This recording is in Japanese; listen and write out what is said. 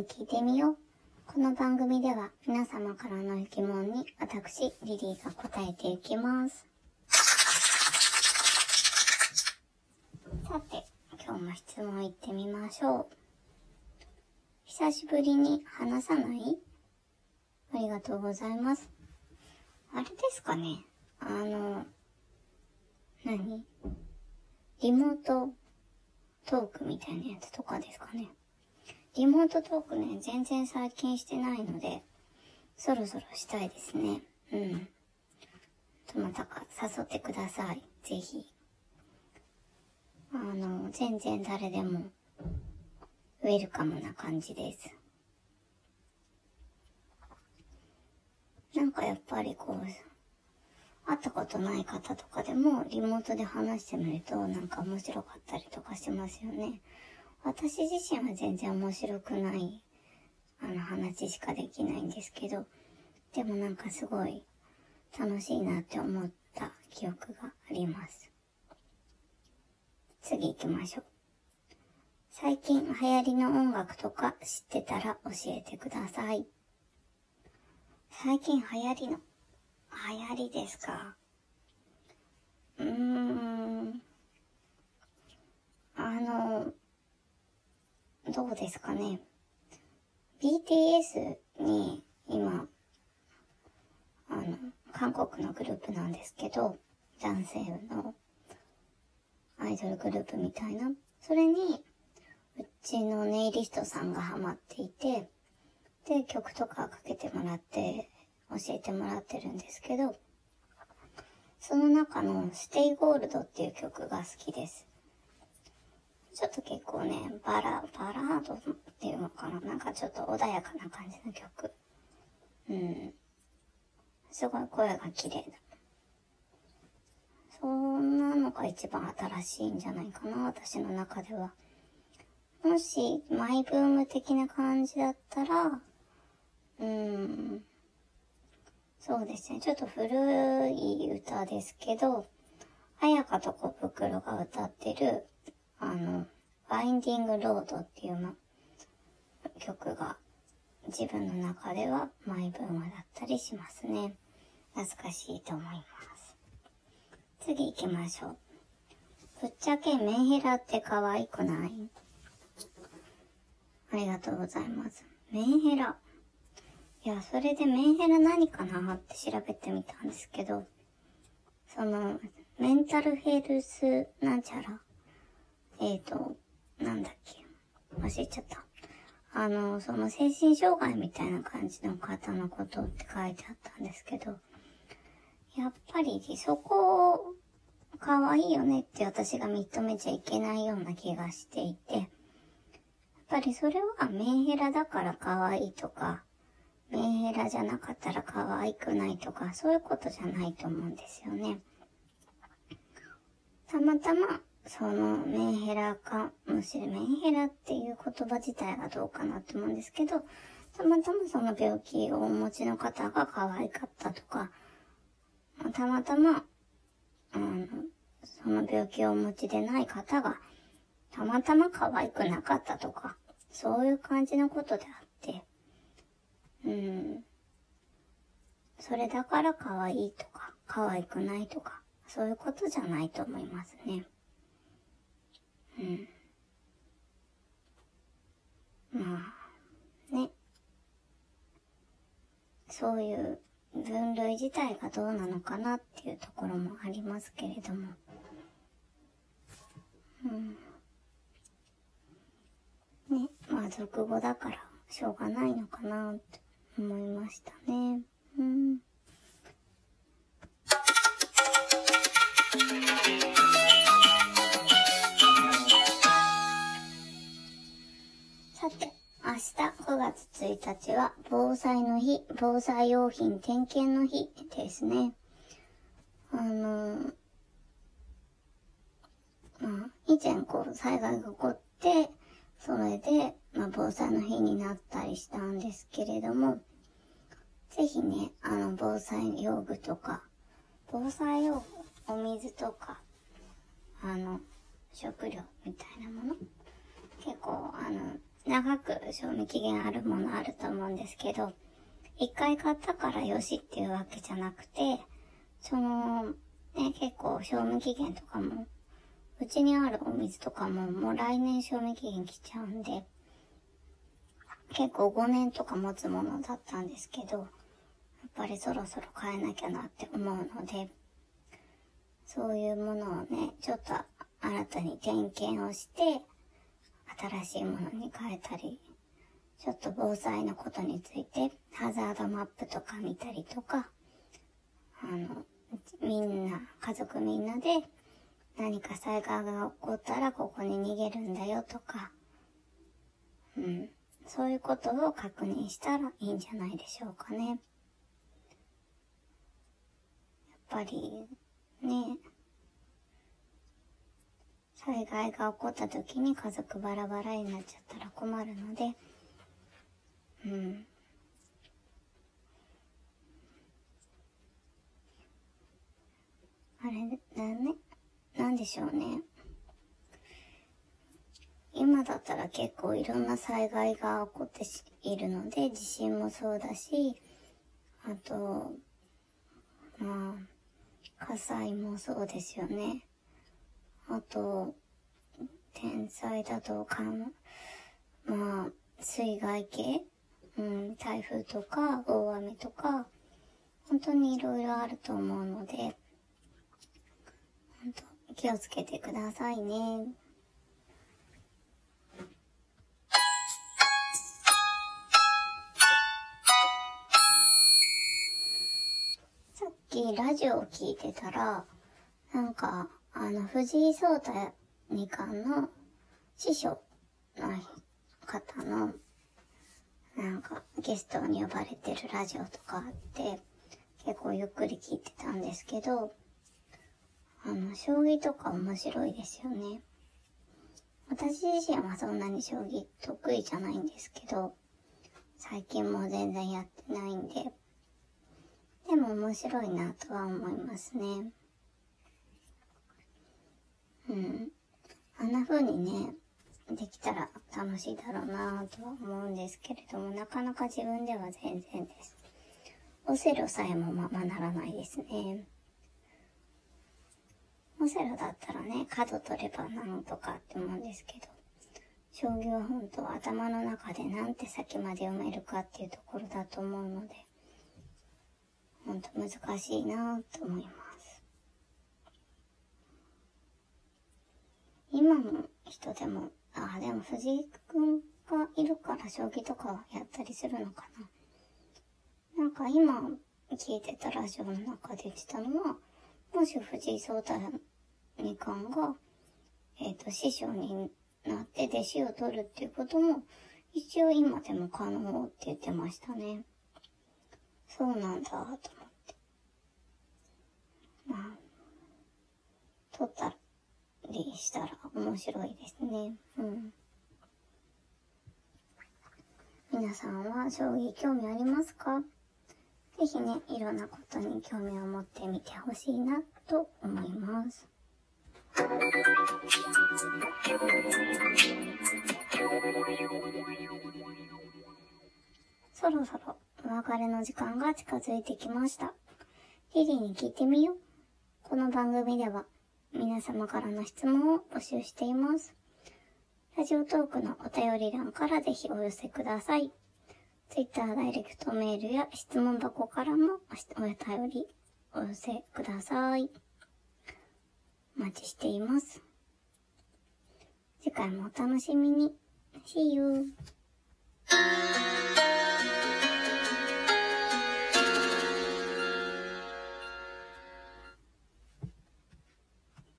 に聞いてみよう。この番組では皆様からの疑問に私、リリーが答えていきます。さて、今日も質問いってみましょう。久しぶりに話さない？ありがとうございます。あれですかね？あの、何？リモートトークみたいなやつとかですかね？リモートトークね、全然最近してないので、そろそろしたいですね。うん。どなたか誘ってください。ぜひ。あの、全然誰でも、ウェルカムな感じです。なんかやっぱりこう、会ったことない方とかでもリモートで話してみるとなんか面白かったりとかしますよね。私自身は全然面白くないあの話しかできないんですけど、でもなんかすごい楽しいなって思った記憶があります。次行きましょう。最近流行りの音楽とか知ってたら教えてください。最近流行りの、流行りですか？うーん。あの、どうですかね。BTS に今、あの、韓国のグループなんですけど、男性のアイドルグループみたいな。それに、うちのネイリストさんがハマっていて、で、曲とかかけてもらって、教えてもらってるんですけど、その中の Stay Gold っていう曲が好きです。ちょっと結構ね、バラ、バラードっていうのかな？なんかちょっと穏やかな感じの曲。うん。すごい声が綺麗だ。そんなのが一番新しいんじゃないかな、私の中では。もし、マイブーム的な感じだったら、うん、そうですね、ちょっと古い歌ですけど、綾香と小袋が歌ってる、あの、バインディングロードっていうの曲が自分の中ではマイブームだったりしますね。懐かしいと思います。次行きましょう。ぶっちゃけメンヘラって可愛くない？ありがとうございます。メンヘラ。いや、それでメンヘラ何かなって調べてみたんですけど、その、メンタルヘルスなんちゃら。えっ、ー、と、なんだっけ。忘れちゃった。あの、その精神障害みたいな感じの方のことって書いてあったんですけど、やっぱりそこ、可愛いよねって私が認めちゃいけないような気がしていて、やっぱりそれはメンヘラだから可愛いとか、メンヘラじゃなかったら可愛くないとか、そういうことじゃないと思うんですよね。たまたま、そのメンヘラか、むしろメンヘラっていう言葉自体がどうかなと思うんですけど、たまたまその病気をお持ちの方が可愛かったとか、たまたま、あの、その病気をお持ちでない方が、たまたま可愛くなかったとか、そういう感じのことであって、うん。それだから可愛いとか、可愛くないとか、そういうことじゃないと思いますね。うん。まあ、ね。そういう分類自体がどうなのかなっていうところもありますけれども。うん。ね。まあ、俗語だからしょうがないのかなって思いましたね。うん。1日は防災の日、防災用品点検の日ですね。あの、まあ、以前こう災害が起こって、それで、まあ、防災の日になったりしたんですけれども、ぜひね、あの、防災用具とか、防災用具、お水とか、あの、食料みたいなもの、結構、あの、長く賞味期限あるものあると思うんですけど、一回買ったからよしっていうわけじゃなくて、その、ね、結構賞味期限とかも、うちにあるお水とかももう来年賞味期限来ちゃうんで、結構5年とか持つものだったんですけど、やっぱりそろそろ変えなきゃなって思うので、そういうものをね、ちょっと新たに点検をして、新しいものに変えたり、ちょっと防災のことについて、ハザードマップとか見たりとか、あの、みんな、家族みんなで、何か災害が起こったらここに逃げるんだよとか、うん。そういうことを確認したらいいんじゃないでしょうかね。やっぱり、ね、災害が起こった時に家族バラバラになっちゃったら困るので、うん。あれだね、なんでしょうね。今だったら結構いろんな災害が起こっているので、地震もそうだし、あと、まあ、火災もそうですよね。あと、天災だとか、まあ、水害系、うん、台風とか大雨とか、本当にいろいろあると思うので、本当気をつけてくださいね。さっきラジオを聞いてたら、なんか、あの、藤井聡太二冠の師匠の方の、なんか、ゲストに呼ばれてるラジオとかあって、結構ゆっくり聞いてたんですけど、あの、将棋とか面白いですよね。私自身はそんなに将棋得意じゃないんですけど、最近も全然やってないんで、でも面白いなとは思いますね。うん。あんな風にね、できたら楽しいだろうなぁとは思うんですけれども、なかなか自分では全然です。オセロさえもままならないですね。オセロだったらね、角取ればなんとかって思うんですけど、将棋は本当頭の中でなんて先まで読めるかっていうところだと思うので、本当難しいなぁと思います。今の人でも、ああ、でも藤井くんがいるから将棋とかやったりするのかな。なんか今聞いてたラジオの中で言ってたのは、もし藤井聡太二冠が、えっ、ー、と、師匠になって弟子を取るっていうことも、一応今でも可能って言ってましたね。そうなんだ、と思って。まあ、取ったりしたら面白いですね。うん。皆さんは将棋興味ありますか？ぜひね、いろんなことに興味を持ってみてほしいなと思います。そろそろお別れの時間が近づいてきました。リリーに聞いてみよう。この番組では皆様からの質問を募集しています。ラジオトークのお便り欄からぜひお寄せください。Twitter ダイレクトメールや質問箱からもお便りお寄せください。お待ちしています。次回もお楽しみに。See you!